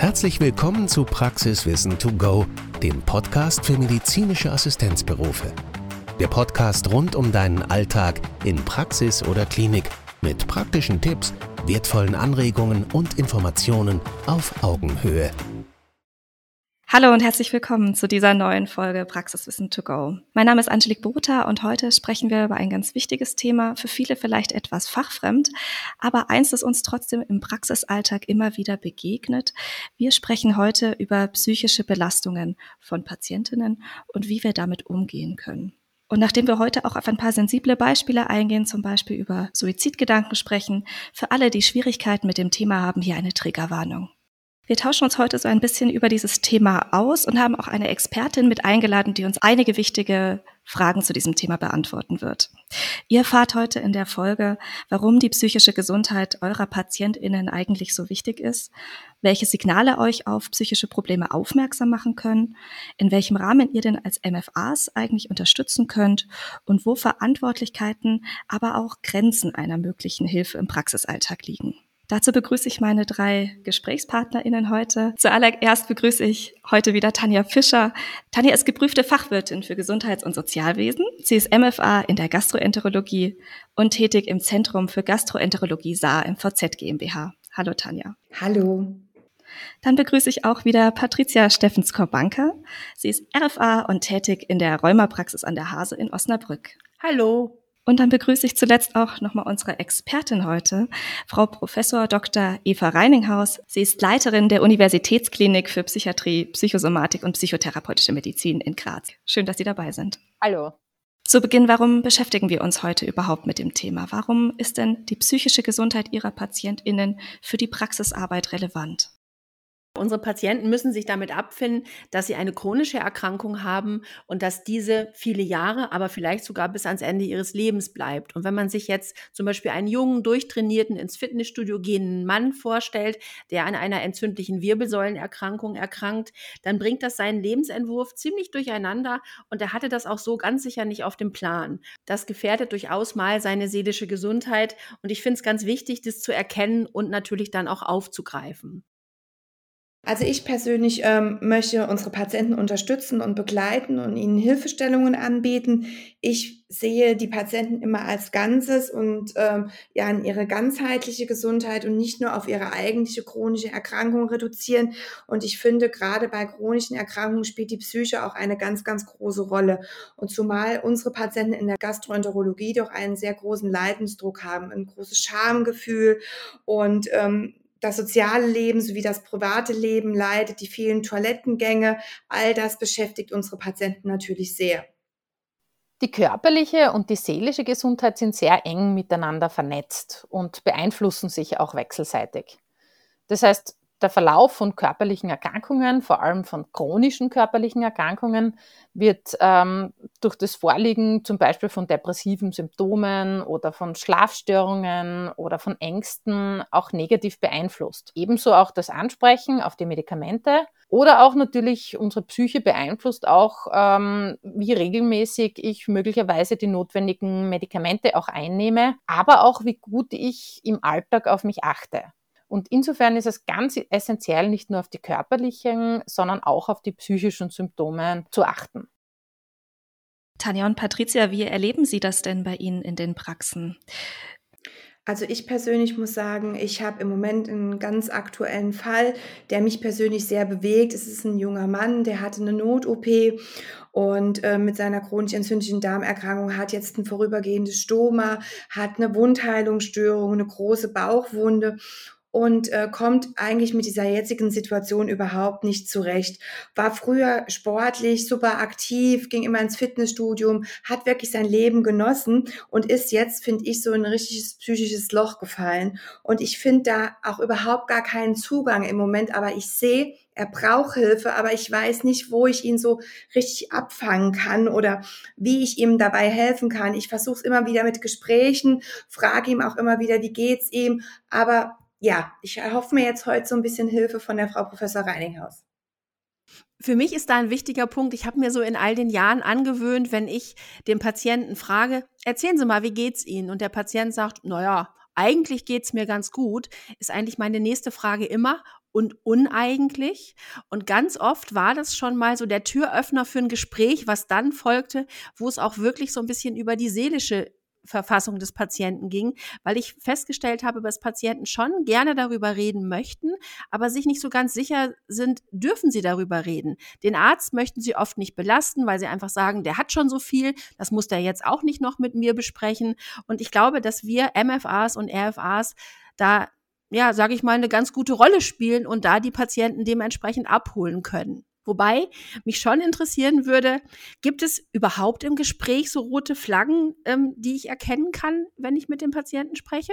Herzlich willkommen zu Praxiswissen to go, dem Podcast für medizinische Assistenzberufe. Der Podcast rund um deinen Alltag in Praxis oder Klinik mit praktischen Tipps, wertvollen Anregungen und Informationen auf Augenhöhe. Hallo und herzlich willkommen zu dieser neuen Folge Praxiswissen to go. Mein Name ist Angelique Botha und heute sprechen wir über ein ganz wichtiges Thema, für viele vielleicht etwas fachfremd, aber eins, das uns trotzdem im Praxisalltag immer wieder begegnet. Wir sprechen heute über psychische Belastungen von Patientinnen und wie wir damit umgehen können. Und nachdem wir heute auch auf ein paar sensible Beispiele eingehen, zum Beispiel über Suizidgedanken sprechen, für alle, die Schwierigkeiten mit dem Thema haben, hier eine Triggerwarnung. Wir tauschen uns heute so ein bisschen über dieses Thema aus und haben auch eine Expertin mit eingeladen, die uns einige wichtige Fragen zu diesem Thema beantworten wird. Ihr erfahrt heute in der Folge, warum die psychische Gesundheit eurer PatientInnen eigentlich so wichtig ist, welche Signale euch auf psychische Probleme aufmerksam machen können, in welchem Rahmen ihr denn als MFAs eigentlich unterstützen könnt und wo Verantwortlichkeiten, aber auch Grenzen einer möglichen Hilfe im Praxisalltag liegen. Dazu begrüße ich meine drei GesprächspartnerInnen heute. Zuallererst begrüße ich heute wieder Tanja Fischer. Tanja ist geprüfte Fachwirtin für Gesundheits- und Sozialwesen. Sie ist MFA in der Gastroenterologie und tätig im Zentrum für Gastroenterologie Saar im VZ GmbH. Hallo Tanja. Hallo. Dann begrüße ich auch wieder Patricia Steffens-Korbanker. Sie ist RFA und tätig in der Rheumapraxis an der Hase in Osnabrück. Hallo. Und dann begrüße ich zuletzt auch nochmal unsere Expertin heute, Frau Professor Dr. Eva Reininghaus. Sie ist Leiterin der Universitätsklinik für Psychiatrie, Psychosomatik und psychotherapeutische Medizin in Graz. Schön, dass Sie dabei sind. Hallo. Zu Beginn, warum beschäftigen wir uns heute überhaupt mit dem Thema? Warum ist denn die psychische Gesundheit Ihrer PatientInnen für die Praxisarbeit relevant? Unsere Patienten müssen sich damit abfinden, dass sie eine chronische Erkrankung haben und dass diese viele Jahre, aber vielleicht sogar bis ans Ende ihres Lebens bleibt. Und wenn man sich jetzt zum Beispiel einen jungen, durchtrainierten, ins Fitnessstudio gehenden Mann vorstellt, der an einer entzündlichen Wirbelsäulenerkrankung erkrankt, dann bringt das seinen Lebensentwurf ziemlich durcheinander und er hatte das auch so ganz sicher nicht auf dem Plan. Das gefährdet durchaus mal seine seelische Gesundheit und ich finde es ganz wichtig, das zu erkennen und natürlich dann auch aufzugreifen. Also ich persönlich ähm, möchte unsere Patienten unterstützen und begleiten und ihnen Hilfestellungen anbieten. Ich sehe die Patienten immer als Ganzes und ähm, ja in ihre ganzheitliche Gesundheit und nicht nur auf ihre eigentliche chronische Erkrankung reduzieren. Und ich finde, gerade bei chronischen Erkrankungen spielt die Psyche auch eine ganz, ganz große Rolle. Und zumal unsere Patienten in der Gastroenterologie doch einen sehr großen Leidensdruck haben, ein großes Schamgefühl und ähm, das soziale Leben sowie das private Leben leidet, die vielen Toilettengänge, all das beschäftigt unsere Patienten natürlich sehr. Die körperliche und die seelische Gesundheit sind sehr eng miteinander vernetzt und beeinflussen sich auch wechselseitig. Das heißt, der Verlauf von körperlichen Erkrankungen, vor allem von chronischen körperlichen Erkrankungen, wird ähm, durch das Vorliegen zum Beispiel von depressiven Symptomen oder von Schlafstörungen oder von Ängsten auch negativ beeinflusst. Ebenso auch das Ansprechen auf die Medikamente oder auch natürlich unsere Psyche beeinflusst auch, ähm, wie regelmäßig ich möglicherweise die notwendigen Medikamente auch einnehme, aber auch wie gut ich im Alltag auf mich achte. Und insofern ist es ganz essentiell, nicht nur auf die körperlichen, sondern auch auf die psychischen Symptome zu achten. Tanja und Patricia, wie erleben Sie das denn bei Ihnen in den Praxen? Also ich persönlich muss sagen, ich habe im Moment einen ganz aktuellen Fall, der mich persönlich sehr bewegt. Es ist ein junger Mann, der hatte eine Not-OP und äh, mit seiner chronisch entzündlichen Darmerkrankung hat jetzt ein vorübergehendes Stoma, hat eine Wundheilungsstörung, eine große Bauchwunde und äh, kommt eigentlich mit dieser jetzigen Situation überhaupt nicht zurecht. War früher sportlich, super aktiv, ging immer ins Fitnessstudium, hat wirklich sein Leben genossen und ist jetzt, finde ich, so ein richtiges psychisches Loch gefallen. Und ich finde da auch überhaupt gar keinen Zugang im Moment, aber ich sehe, er braucht Hilfe, aber ich weiß nicht, wo ich ihn so richtig abfangen kann oder wie ich ihm dabei helfen kann. Ich versuche es immer wieder mit Gesprächen, frage ihm auch immer wieder, wie geht's ihm, aber ja, ich erhoffe mir jetzt heute so ein bisschen Hilfe von der Frau Professor Reininghaus. Für mich ist da ein wichtiger Punkt. Ich habe mir so in all den Jahren angewöhnt, wenn ich dem Patienten frage, erzählen Sie mal, wie geht's Ihnen? Und der Patient sagt, naja, eigentlich geht's mir ganz gut, ist eigentlich meine nächste Frage immer, und uneigentlich. Und ganz oft war das schon mal so der Türöffner für ein Gespräch, was dann folgte, wo es auch wirklich so ein bisschen über die seelische Verfassung des Patienten ging, weil ich festgestellt habe, dass Patienten schon gerne darüber reden möchten, aber sich nicht so ganz sicher sind, dürfen sie darüber reden. Den Arzt möchten sie oft nicht belasten, weil sie einfach sagen, der hat schon so viel, das muss der jetzt auch nicht noch mit mir besprechen. Und ich glaube, dass wir MFAs und RFAs da ja, sage ich mal, eine ganz gute Rolle spielen und da die Patienten dementsprechend abholen können. Wobei mich schon interessieren würde, gibt es überhaupt im Gespräch so rote Flaggen, ähm, die ich erkennen kann, wenn ich mit dem Patienten spreche?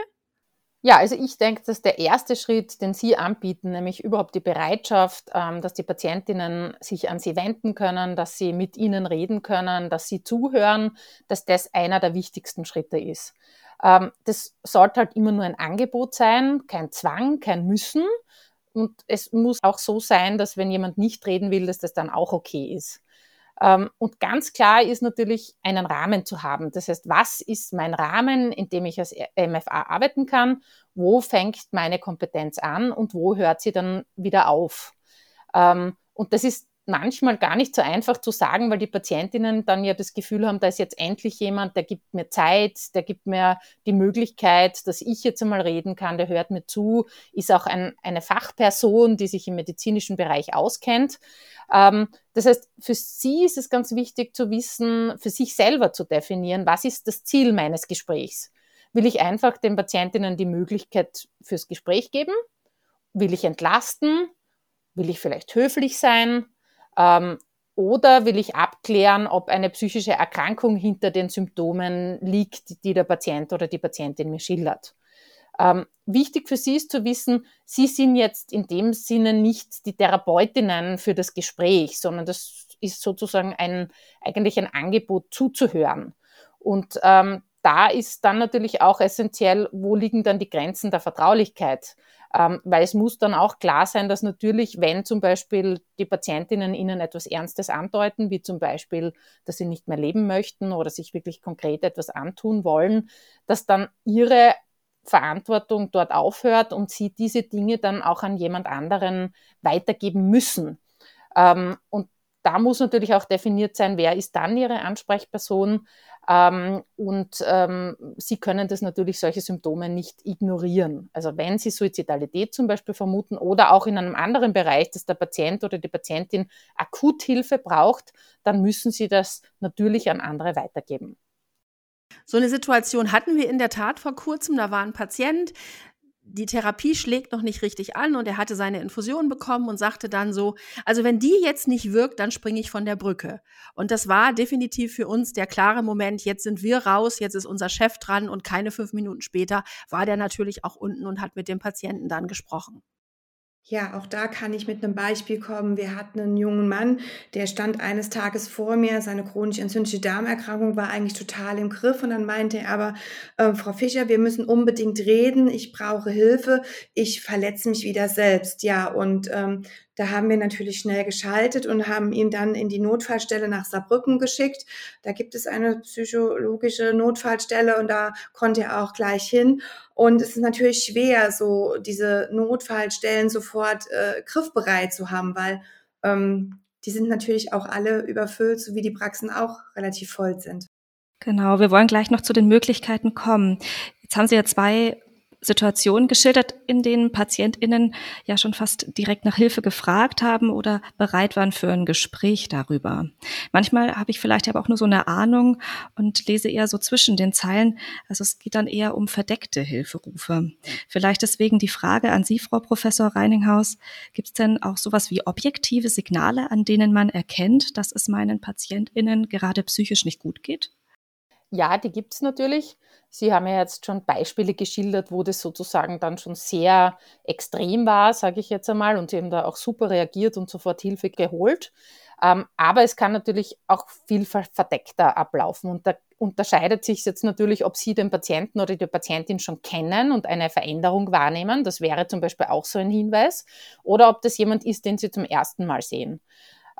Ja, also ich denke, dass der erste Schritt, den Sie anbieten, nämlich überhaupt die Bereitschaft, ähm, dass die Patientinnen sich an Sie wenden können, dass sie mit Ihnen reden können, dass Sie zuhören, dass das einer der wichtigsten Schritte ist. Ähm, das sollte halt immer nur ein Angebot sein, kein Zwang, kein Müssen. Und es muss auch so sein, dass wenn jemand nicht reden will, dass das dann auch okay ist. Ähm, und ganz klar ist natürlich, einen Rahmen zu haben. Das heißt, was ist mein Rahmen, in dem ich als MFA arbeiten kann? Wo fängt meine Kompetenz an und wo hört sie dann wieder auf? Ähm, und das ist manchmal gar nicht so einfach zu sagen, weil die Patientinnen dann ja das Gefühl haben, da ist jetzt endlich jemand, der gibt mir Zeit, der gibt mir die Möglichkeit, dass ich jetzt einmal reden kann, der hört mir zu, ist auch ein, eine Fachperson, die sich im medizinischen Bereich auskennt. Ähm, das heißt, für Sie ist es ganz wichtig zu wissen, für sich selber zu definieren, was ist das Ziel meines Gesprächs? Will ich einfach den Patientinnen die Möglichkeit fürs Gespräch geben? Will ich entlasten? Will ich vielleicht höflich sein? Ähm, oder will ich abklären, ob eine psychische Erkrankung hinter den Symptomen liegt, die der Patient oder die Patientin mir schildert? Ähm, wichtig für Sie ist zu wissen, Sie sind jetzt in dem Sinne nicht die Therapeutinnen für das Gespräch, sondern das ist sozusagen ein, eigentlich ein Angebot zuzuhören. Und ähm, da ist dann natürlich auch essentiell, wo liegen dann die Grenzen der Vertraulichkeit? Ähm, weil es muss dann auch klar sein, dass natürlich, wenn zum Beispiel die Patientinnen ihnen etwas Ernstes andeuten, wie zum Beispiel, dass sie nicht mehr leben möchten oder sich wirklich konkret etwas antun wollen, dass dann ihre Verantwortung dort aufhört und sie diese Dinge dann auch an jemand anderen weitergeben müssen. Ähm, und da muss natürlich auch definiert sein, wer ist dann Ihre Ansprechperson. Ähm, und ähm, Sie können das natürlich, solche Symptome nicht ignorieren. Also wenn Sie Suizidalität zum Beispiel vermuten oder auch in einem anderen Bereich, dass der Patient oder die Patientin Akuthilfe braucht, dann müssen Sie das natürlich an andere weitergeben. So eine Situation hatten wir in der Tat vor kurzem. Da war ein Patient, die Therapie schlägt noch nicht richtig an und er hatte seine Infusion bekommen und sagte dann so, also wenn die jetzt nicht wirkt, dann springe ich von der Brücke. Und das war definitiv für uns der klare Moment, jetzt sind wir raus, jetzt ist unser Chef dran und keine fünf Minuten später war der natürlich auch unten und hat mit dem Patienten dann gesprochen. Ja, auch da kann ich mit einem Beispiel kommen. Wir hatten einen jungen Mann, der stand eines Tages vor mir. Seine chronisch entzündliche Darmerkrankung war eigentlich total im Griff. Und dann meinte er aber, äh, Frau Fischer, wir müssen unbedingt reden. Ich brauche Hilfe. Ich verletze mich wieder selbst. Ja, und ähm, da haben wir natürlich schnell geschaltet und haben ihn dann in die Notfallstelle nach Saarbrücken geschickt. Da gibt es eine psychologische Notfallstelle und da konnte er auch gleich hin. Und es ist natürlich schwer, so diese Notfallstellen sofort äh, griffbereit zu haben, weil ähm, die sind natürlich auch alle überfüllt, so wie die Praxen auch relativ voll sind. Genau, wir wollen gleich noch zu den Möglichkeiten kommen. Jetzt haben Sie ja zwei Situationen geschildert, in denen PatientInnen ja schon fast direkt nach Hilfe gefragt haben oder bereit waren für ein Gespräch darüber. Manchmal habe ich vielleicht aber auch nur so eine Ahnung und lese eher so zwischen den Zeilen. Also es geht dann eher um verdeckte Hilferufe. Vielleicht deswegen die Frage an Sie, Frau Professor Reininghaus. Gibt es denn auch sowas wie objektive Signale, an denen man erkennt, dass es meinen PatientInnen gerade psychisch nicht gut geht? Ja, die gibt es natürlich. Sie haben ja jetzt schon Beispiele geschildert, wo das sozusagen dann schon sehr extrem war, sage ich jetzt einmal, und Sie haben da auch super reagiert und sofort Hilfe geholt. Ähm, aber es kann natürlich auch viel verdeckter ablaufen. Und da unterscheidet sich jetzt natürlich, ob Sie den Patienten oder die Patientin schon kennen und eine Veränderung wahrnehmen. Das wäre zum Beispiel auch so ein Hinweis. Oder ob das jemand ist, den Sie zum ersten Mal sehen.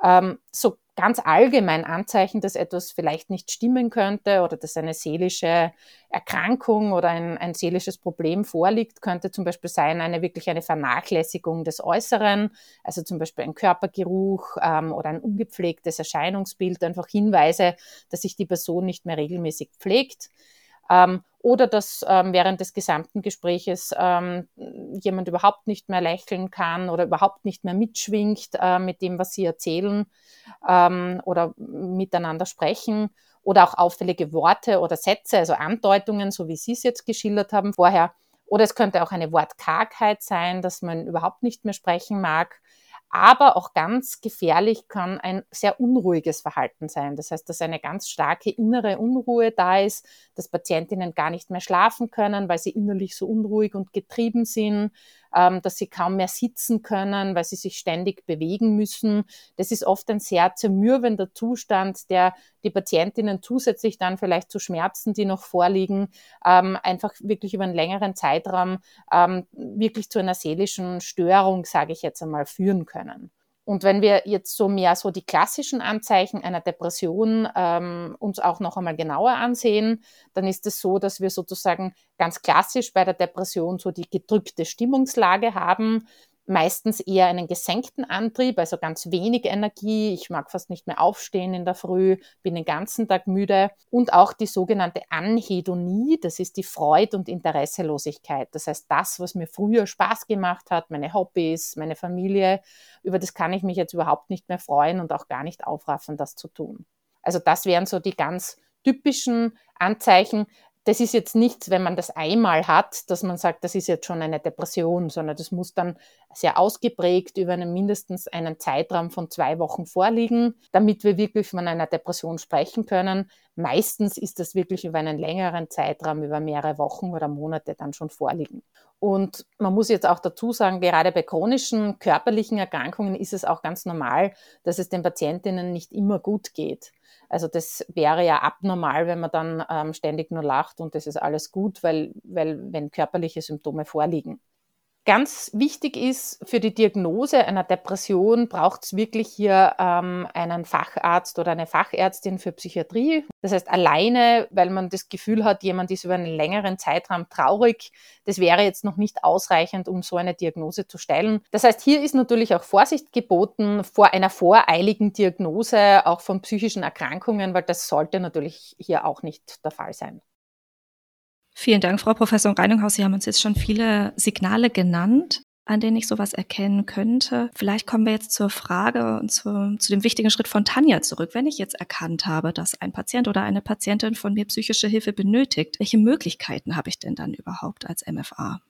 Ähm, so ganz allgemein Anzeichen, dass etwas vielleicht nicht stimmen könnte oder dass eine seelische Erkrankung oder ein, ein seelisches Problem vorliegt, könnte zum Beispiel sein, eine wirklich eine Vernachlässigung des Äußeren, also zum Beispiel ein Körpergeruch ähm, oder ein ungepflegtes Erscheinungsbild, einfach Hinweise, dass sich die Person nicht mehr regelmäßig pflegt. Ähm, oder dass ähm, während des gesamten Gespräches ähm, jemand überhaupt nicht mehr lächeln kann oder überhaupt nicht mehr mitschwingt äh, mit dem, was sie erzählen ähm, oder miteinander sprechen oder auch auffällige Worte oder Sätze, also Andeutungen, so wie Sie es jetzt geschildert haben vorher. Oder es könnte auch eine Wortkargheit sein, dass man überhaupt nicht mehr sprechen mag aber auch ganz gefährlich kann ein sehr unruhiges Verhalten sein. Das heißt, dass eine ganz starke innere Unruhe da ist, dass Patientinnen gar nicht mehr schlafen können, weil sie innerlich so unruhig und getrieben sind, ähm, dass sie kaum mehr sitzen können, weil sie sich ständig bewegen müssen. Das ist oft ein sehr zermürbender Zustand, der die Patientinnen zusätzlich dann vielleicht zu Schmerzen, die noch vorliegen, ähm, einfach wirklich über einen längeren Zeitraum ähm, wirklich zu einer seelischen Störung, sage ich jetzt einmal, führen können. Und wenn wir jetzt so mehr so die klassischen Anzeichen einer Depression ähm, uns auch noch einmal genauer ansehen, dann ist es so, dass wir sozusagen ganz klassisch bei der Depression so die gedrückte Stimmungslage haben meistens eher einen gesenkten Antrieb, also ganz wenig Energie. Ich mag fast nicht mehr aufstehen in der Früh, bin den ganzen Tag müde. Und auch die sogenannte Anhedonie, das ist die Freude und Interesselosigkeit. Das heißt, das, was mir früher Spaß gemacht hat, meine Hobbys, meine Familie, über das kann ich mich jetzt überhaupt nicht mehr freuen und auch gar nicht aufraffen, das zu tun. Also das wären so die ganz typischen Anzeichen, das ist jetzt nichts, wenn man das einmal hat, dass man sagt, das ist jetzt schon eine Depression, sondern das muss dann sehr ausgeprägt über einen mindestens einen Zeitraum von zwei Wochen vorliegen, damit wir wirklich von einer Depression sprechen können. Meistens ist das wirklich über einen längeren Zeitraum, über mehrere Wochen oder Monate dann schon vorliegen. Und man muss jetzt auch dazu sagen, gerade bei chronischen körperlichen Erkrankungen ist es auch ganz normal, dass es den Patientinnen nicht immer gut geht. Also das wäre ja abnormal, wenn man dann ähm, ständig nur lacht und das ist alles gut, weil, weil wenn körperliche Symptome vorliegen. Ganz wichtig ist für die Diagnose einer Depression braucht es wirklich hier ähm, einen Facharzt oder eine Fachärztin für Psychiatrie. Das heißt, alleine, weil man das Gefühl hat, jemand ist über einen längeren Zeitraum traurig, das wäre jetzt noch nicht ausreichend, um so eine Diagnose zu stellen. Das heißt, hier ist natürlich auch Vorsicht geboten vor einer voreiligen Diagnose, auch von psychischen Erkrankungen, weil das sollte natürlich hier auch nicht der Fall sein. Vielen Dank, Frau Professor Reininghaus. Sie haben uns jetzt schon viele Signale genannt, an denen ich sowas erkennen könnte. Vielleicht kommen wir jetzt zur Frage und zu, zu dem wichtigen Schritt von Tanja zurück. Wenn ich jetzt erkannt habe, dass ein Patient oder eine Patientin von mir psychische Hilfe benötigt, welche Möglichkeiten habe ich denn dann überhaupt als MFA?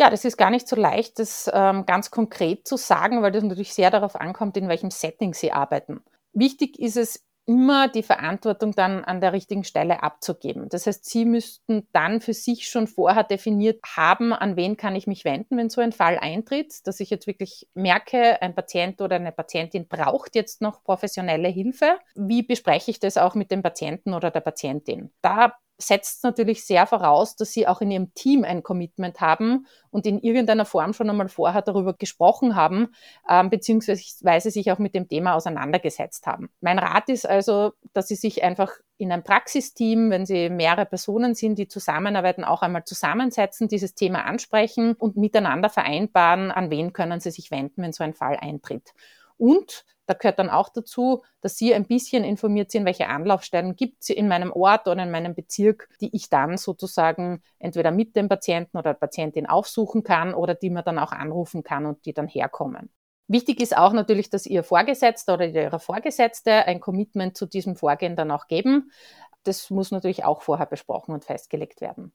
Ja, das ist gar nicht so leicht, das ähm, ganz konkret zu sagen, weil das natürlich sehr darauf ankommt, in welchem Setting Sie arbeiten. Wichtig ist es immer die Verantwortung dann an der richtigen Stelle abzugeben. Das heißt, Sie müssten dann für sich schon vorher definiert haben, an wen kann ich mich wenden, wenn so ein Fall eintritt, dass ich jetzt wirklich merke, ein Patient oder eine Patientin braucht jetzt noch professionelle Hilfe. Wie bespreche ich das auch mit dem Patienten oder der Patientin? Da setzt natürlich sehr voraus, dass sie auch in ihrem Team ein Commitment haben und in irgendeiner Form schon einmal vorher darüber gesprochen haben, ähm, beziehungsweise sich auch mit dem Thema auseinandergesetzt haben. Mein Rat ist also, dass sie sich einfach in ein Praxisteam, wenn sie mehrere Personen sind, die zusammenarbeiten, auch einmal zusammensetzen, dieses Thema ansprechen und miteinander vereinbaren, an wen können sie sich wenden, wenn so ein Fall eintritt. Und da gehört dann auch dazu, dass Sie ein bisschen informiert sind, welche Anlaufstellen gibt es in meinem Ort oder in meinem Bezirk, die ich dann sozusagen entweder mit dem Patienten oder der Patientin aufsuchen kann oder die man dann auch anrufen kann und die dann herkommen. Wichtig ist auch natürlich, dass Ihr Vorgesetzter oder Ihre Vorgesetzte ein Commitment zu diesem Vorgehen dann auch geben. Das muss natürlich auch vorher besprochen und festgelegt werden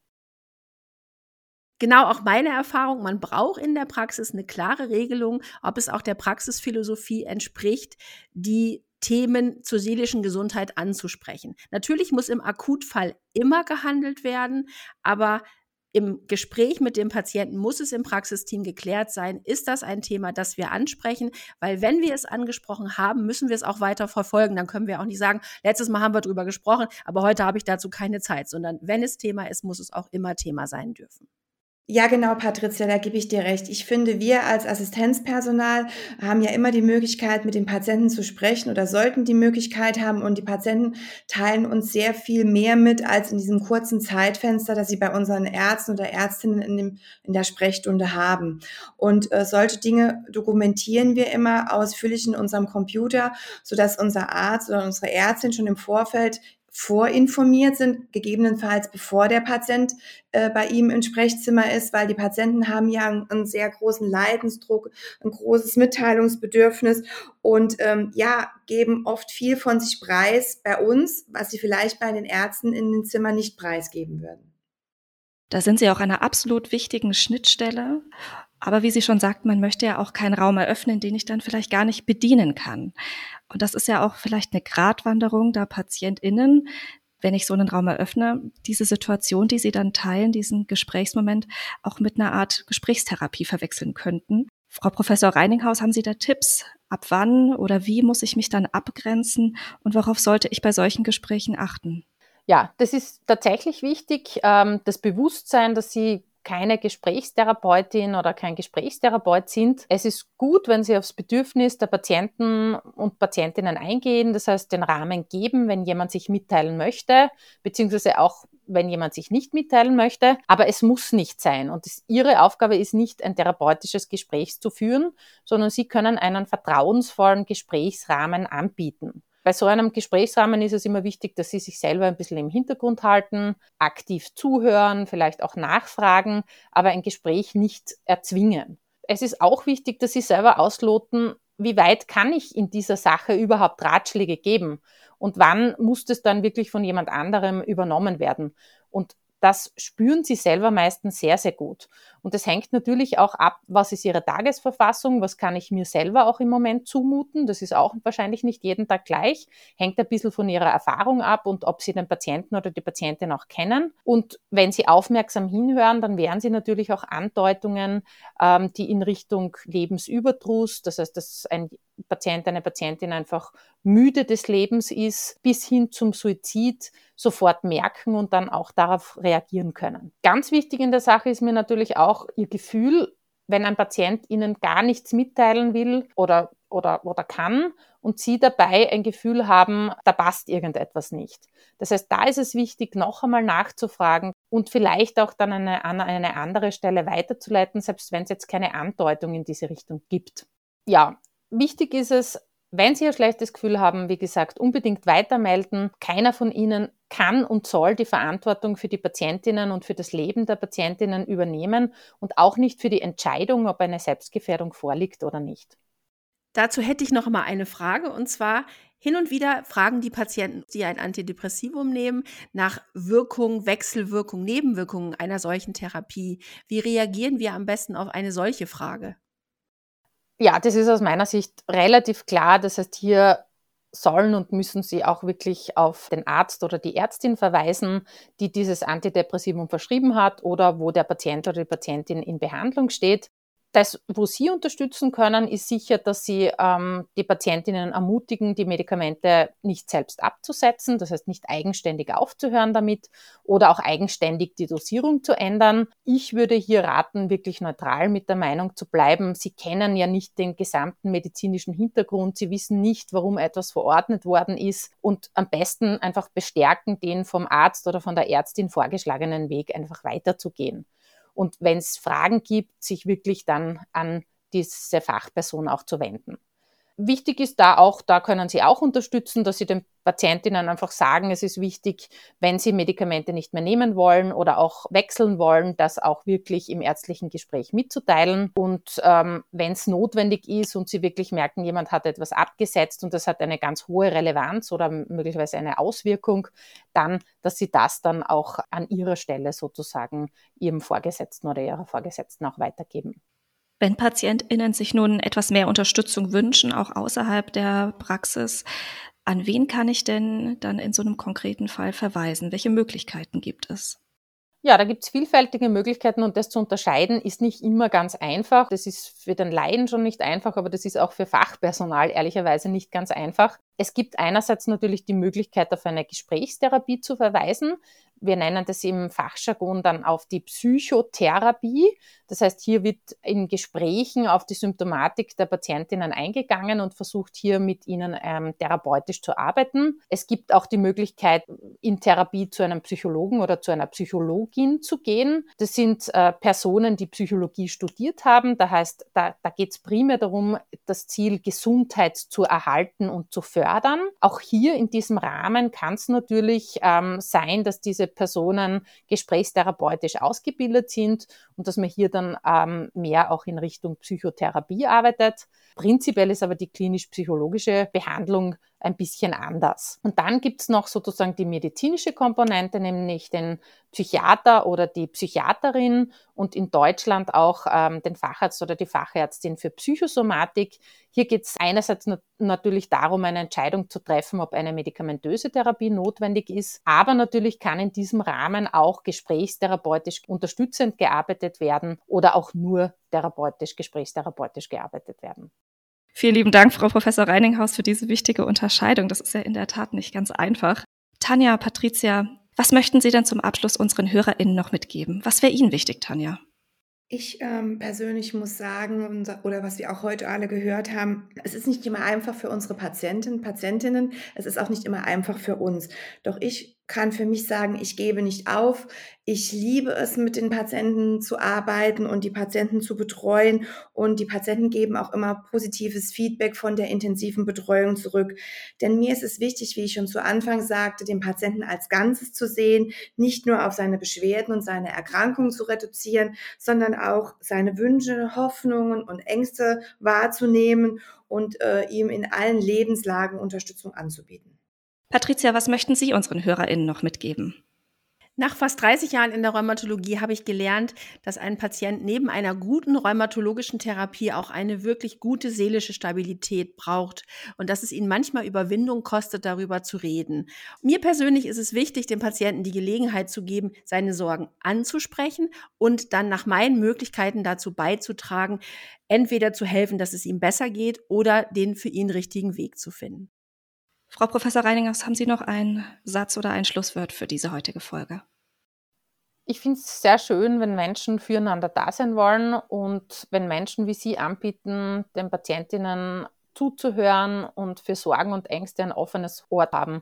genau auch meine Erfahrung, man braucht in der Praxis eine klare Regelung, ob es auch der Praxisphilosophie entspricht, die Themen zur seelischen Gesundheit anzusprechen. Natürlich muss im Akutfall immer gehandelt werden, aber im Gespräch mit dem Patienten muss es im Praxisteam geklärt sein, ist das ein Thema, das wir ansprechen, weil wenn wir es angesprochen haben, müssen wir es auch weiter verfolgen. Dann können wir auch nicht sagen, letztes Mal haben wir darüber gesprochen, aber heute habe ich dazu keine Zeit, sondern wenn es Thema ist, muss es auch immer Thema sein dürfen. Ja, genau, Patricia, da gebe ich dir recht. Ich finde, wir als Assistenzpersonal haben ja immer die Möglichkeit, mit den Patienten zu sprechen oder sollten die Möglichkeit haben und die Patienten teilen uns sehr viel mehr mit als in diesem kurzen Zeitfenster, das sie bei unseren Ärzten oder Ärztinnen in, dem, in der Sprechstunde haben. Und äh, solche Dinge dokumentieren wir immer ausführlich in unserem Computer, sodass unser Arzt oder unsere Ärztin schon im Vorfeld vorinformiert sind, gegebenenfalls bevor der Patient äh, bei ihm im Sprechzimmer ist, weil die Patienten haben ja einen, einen sehr großen Leidensdruck, ein großes Mitteilungsbedürfnis und ähm, ja, geben oft viel von sich preis bei uns, was sie vielleicht bei den Ärzten in den Zimmern nicht preisgeben würden. Da sind Sie auch einer absolut wichtigen Schnittstelle. Aber wie sie schon sagt, man möchte ja auch keinen Raum eröffnen, den ich dann vielleicht gar nicht bedienen kann. Und das ist ja auch vielleicht eine Gratwanderung da PatientInnen, wenn ich so einen Raum eröffne, diese Situation, die sie dann teilen, diesen Gesprächsmoment auch mit einer Art Gesprächstherapie verwechseln könnten. Frau Professor Reininghaus, haben Sie da Tipps? Ab wann oder wie muss ich mich dann abgrenzen und worauf sollte ich bei solchen Gesprächen achten? Ja, das ist tatsächlich wichtig, ähm, das Bewusstsein, dass Sie keine Gesprächstherapeutin oder kein Gesprächstherapeut sind. Es ist gut, wenn Sie aufs Bedürfnis der Patienten und Patientinnen eingehen, das heißt den Rahmen geben, wenn jemand sich mitteilen möchte, beziehungsweise auch wenn jemand sich nicht mitteilen möchte. Aber es muss nicht sein. Und es, Ihre Aufgabe ist nicht, ein therapeutisches Gespräch zu führen, sondern Sie können einen vertrauensvollen Gesprächsrahmen anbieten. Bei so einem Gesprächsrahmen ist es immer wichtig, dass Sie sich selber ein bisschen im Hintergrund halten, aktiv zuhören, vielleicht auch nachfragen, aber ein Gespräch nicht erzwingen. Es ist auch wichtig, dass Sie selber ausloten, wie weit kann ich in dieser Sache überhaupt Ratschläge geben und wann muss das dann wirklich von jemand anderem übernommen werden. Und das spüren sie selber meistens sehr, sehr gut. Und das hängt natürlich auch ab, was ist ihre Tagesverfassung, was kann ich mir selber auch im Moment zumuten. Das ist auch wahrscheinlich nicht jeden Tag gleich, hängt ein bisschen von ihrer Erfahrung ab und ob sie den Patienten oder die Patientin auch kennen. Und wenn sie aufmerksam hinhören, dann werden sie natürlich auch Andeutungen, ähm, die in Richtung Lebensüberdruss, das heißt, dass ein Patient, eine Patientin einfach müde des Lebens ist, bis hin zum Suizid sofort merken und dann auch darauf reagieren können. Ganz wichtig in der Sache ist mir natürlich auch Ihr Gefühl, wenn ein Patient Ihnen gar nichts mitteilen will oder, oder, oder kann und Sie dabei ein Gefühl haben, da passt irgendetwas nicht. Das heißt, da ist es wichtig, noch einmal nachzufragen und vielleicht auch dann eine, an eine andere Stelle weiterzuleiten, selbst wenn es jetzt keine Andeutung in diese Richtung gibt. Ja, Wichtig ist es, wenn Sie ein schlechtes Gefühl haben, wie gesagt, unbedingt weitermelden. Keiner von Ihnen kann und soll die Verantwortung für die Patientinnen und für das Leben der Patientinnen übernehmen und auch nicht für die Entscheidung, ob eine Selbstgefährdung vorliegt oder nicht. Dazu hätte ich noch mal eine Frage und zwar hin und wieder fragen die Patienten, die ein Antidepressivum nehmen, nach Wirkung, Wechselwirkung, Nebenwirkungen einer solchen Therapie. Wie reagieren wir am besten auf eine solche Frage? Ja, das ist aus meiner Sicht relativ klar. Das heißt, hier sollen und müssen Sie auch wirklich auf den Arzt oder die Ärztin verweisen, die dieses Antidepressivum verschrieben hat oder wo der Patient oder die Patientin in Behandlung steht. Das, wo Sie unterstützen können, ist sicher, dass Sie ähm, die Patientinnen ermutigen, die Medikamente nicht selbst abzusetzen, das heißt nicht eigenständig aufzuhören damit oder auch eigenständig die Dosierung zu ändern. Ich würde hier raten, wirklich neutral mit der Meinung zu bleiben. Sie kennen ja nicht den gesamten medizinischen Hintergrund, Sie wissen nicht, warum etwas verordnet worden ist und am besten einfach bestärken, den vom Arzt oder von der Ärztin vorgeschlagenen Weg einfach weiterzugehen und wenn es Fragen gibt, sich wirklich dann an diese Fachperson auch zu wenden. Wichtig ist da auch, da können Sie auch unterstützen, dass Sie den Patientinnen einfach sagen, es ist wichtig, wenn Sie Medikamente nicht mehr nehmen wollen oder auch wechseln wollen, das auch wirklich im ärztlichen Gespräch mitzuteilen. Und ähm, wenn es notwendig ist und Sie wirklich merken, jemand hat etwas abgesetzt und das hat eine ganz hohe Relevanz oder möglicherweise eine Auswirkung, dann, dass Sie das dann auch an Ihrer Stelle sozusagen Ihrem Vorgesetzten oder Ihrer Vorgesetzten auch weitergeben. Wenn PatientInnen sich nun etwas mehr Unterstützung wünschen, auch außerhalb der Praxis, an wen kann ich denn dann in so einem konkreten Fall verweisen? Welche Möglichkeiten gibt es? Ja, da gibt es vielfältige Möglichkeiten und das zu unterscheiden ist nicht immer ganz einfach. Das ist für den Laien schon nicht einfach, aber das ist auch für Fachpersonal ehrlicherweise nicht ganz einfach. Es gibt einerseits natürlich die Möglichkeit, auf eine Gesprächstherapie zu verweisen. wir nennen das im Fachjargon dann auf die Psychotherapie. Das heißt, hier wird in Gesprächen auf die Symptomatik der Patientinnen eingegangen und versucht hier mit ihnen ähm, therapeutisch zu arbeiten. Es gibt auch die Möglichkeit, in Therapie zu einem Psychologen oder zu einer Psychologin zu gehen. Das sind äh, Personen, die Psychologie studiert haben. Da heißt, da, da geht es primär darum, das Ziel Gesundheit zu erhalten und zu fördern. Auch hier in diesem Rahmen kann es natürlich ähm, sein, dass diese Personen gesprächstherapeutisch ausgebildet sind und dass man hier dann ähm, mehr auch in Richtung Psychotherapie arbeitet. Prinzipiell ist aber die klinisch-psychologische Behandlung ein bisschen anders. Und dann gibt's noch sozusagen die medizinische Komponente, nämlich den Psychiater oder die Psychiaterin und in Deutschland auch ähm, den Facharzt oder die Fachärztin für Psychosomatik. Hier geht's einerseits nat natürlich darum, eine Entscheidung zu treffen, ob eine medikamentöse Therapie notwendig ist, aber natürlich kann in diesem Rahmen auch gesprächstherapeutisch unterstützend gearbeitet werden oder auch nur therapeutisch, gesprächstherapeutisch gearbeitet werden. Vielen lieben Dank, Frau Professor Reininghaus, für diese wichtige Unterscheidung. Das ist ja in der Tat nicht ganz einfach. Tanja, Patricia, was möchten Sie denn zum Abschluss unseren HörerInnen noch mitgeben? Was wäre Ihnen wichtig, Tanja? Ich ähm, persönlich muss sagen, oder was wir auch heute alle gehört haben, es ist nicht immer einfach für unsere Patienten, Patientinnen, es ist auch nicht immer einfach für uns. Doch ich kann für mich sagen, ich gebe nicht auf. Ich liebe es, mit den Patienten zu arbeiten und die Patienten zu betreuen. Und die Patienten geben auch immer positives Feedback von der intensiven Betreuung zurück. Denn mir ist es wichtig, wie ich schon zu Anfang sagte, den Patienten als Ganzes zu sehen, nicht nur auf seine Beschwerden und seine Erkrankungen zu reduzieren, sondern auch seine Wünsche, Hoffnungen und Ängste wahrzunehmen und äh, ihm in allen Lebenslagen Unterstützung anzubieten. Patricia, was möchten Sie unseren HörerInnen noch mitgeben? Nach fast 30 Jahren in der Rheumatologie habe ich gelernt, dass ein Patient neben einer guten rheumatologischen Therapie auch eine wirklich gute seelische Stabilität braucht und dass es ihn manchmal Überwindung kostet, darüber zu reden. Mir persönlich ist es wichtig, dem Patienten die Gelegenheit zu geben, seine Sorgen anzusprechen und dann nach meinen Möglichkeiten dazu beizutragen, entweder zu helfen, dass es ihm besser geht oder den für ihn richtigen Weg zu finden. Frau Professor Reiningers, haben Sie noch einen Satz oder ein Schlusswort für diese heutige Folge? Ich finde es sehr schön, wenn Menschen füreinander da sein wollen und wenn Menschen wie Sie anbieten, den Patientinnen zuzuhören und für Sorgen und Ängste ein offenes Ohr haben.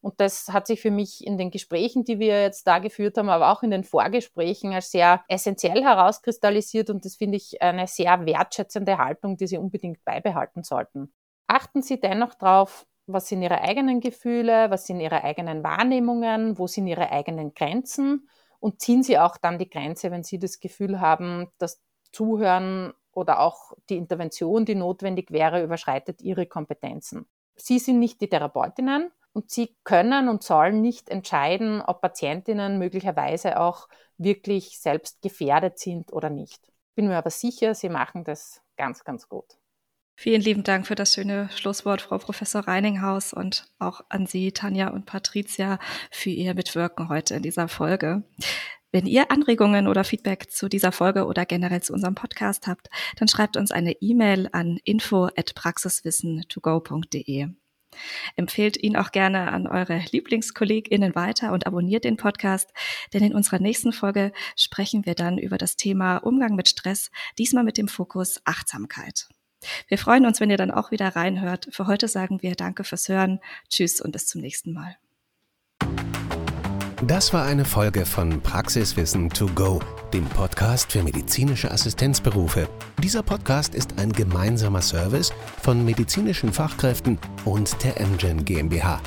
Und das hat sich für mich in den Gesprächen, die wir jetzt da geführt haben, aber auch in den Vorgesprächen als sehr essentiell herauskristallisiert. Und das finde ich eine sehr wertschätzende Haltung, die Sie unbedingt beibehalten sollten. Achten Sie dennoch darauf, was sind ihre eigenen Gefühle, was sind ihre eigenen Wahrnehmungen, wo sind ihre eigenen Grenzen und ziehen sie auch dann die Grenze, wenn sie das Gefühl haben, das Zuhören oder auch die Intervention, die notwendig wäre, überschreitet ihre Kompetenzen. Sie sind nicht die Therapeutinnen und sie können und sollen nicht entscheiden, ob Patientinnen möglicherweise auch wirklich selbst gefährdet sind oder nicht. Bin mir aber sicher, sie machen das ganz, ganz gut. Vielen lieben Dank für das schöne Schlusswort, Frau Professor Reininghaus, und auch an Sie, Tanja und Patricia, für Ihr Mitwirken heute in dieser Folge. Wenn ihr Anregungen oder Feedback zu dieser Folge oder generell zu unserem Podcast habt, dann schreibt uns eine E-Mail an info@praxiswissen2go.de. Empfehlt ihn auch gerne an eure LieblingskollegInnen weiter und abonniert den Podcast, denn in unserer nächsten Folge sprechen wir dann über das Thema Umgang mit Stress, diesmal mit dem Fokus Achtsamkeit. Wir freuen uns, wenn ihr dann auch wieder reinhört. Für heute sagen wir Danke fürs Hören. Tschüss und bis zum nächsten Mal. Das war eine Folge von Praxiswissen to go, dem Podcast für medizinische Assistenzberufe. Dieser Podcast ist ein gemeinsamer Service von medizinischen Fachkräften und der Amgen GmbH.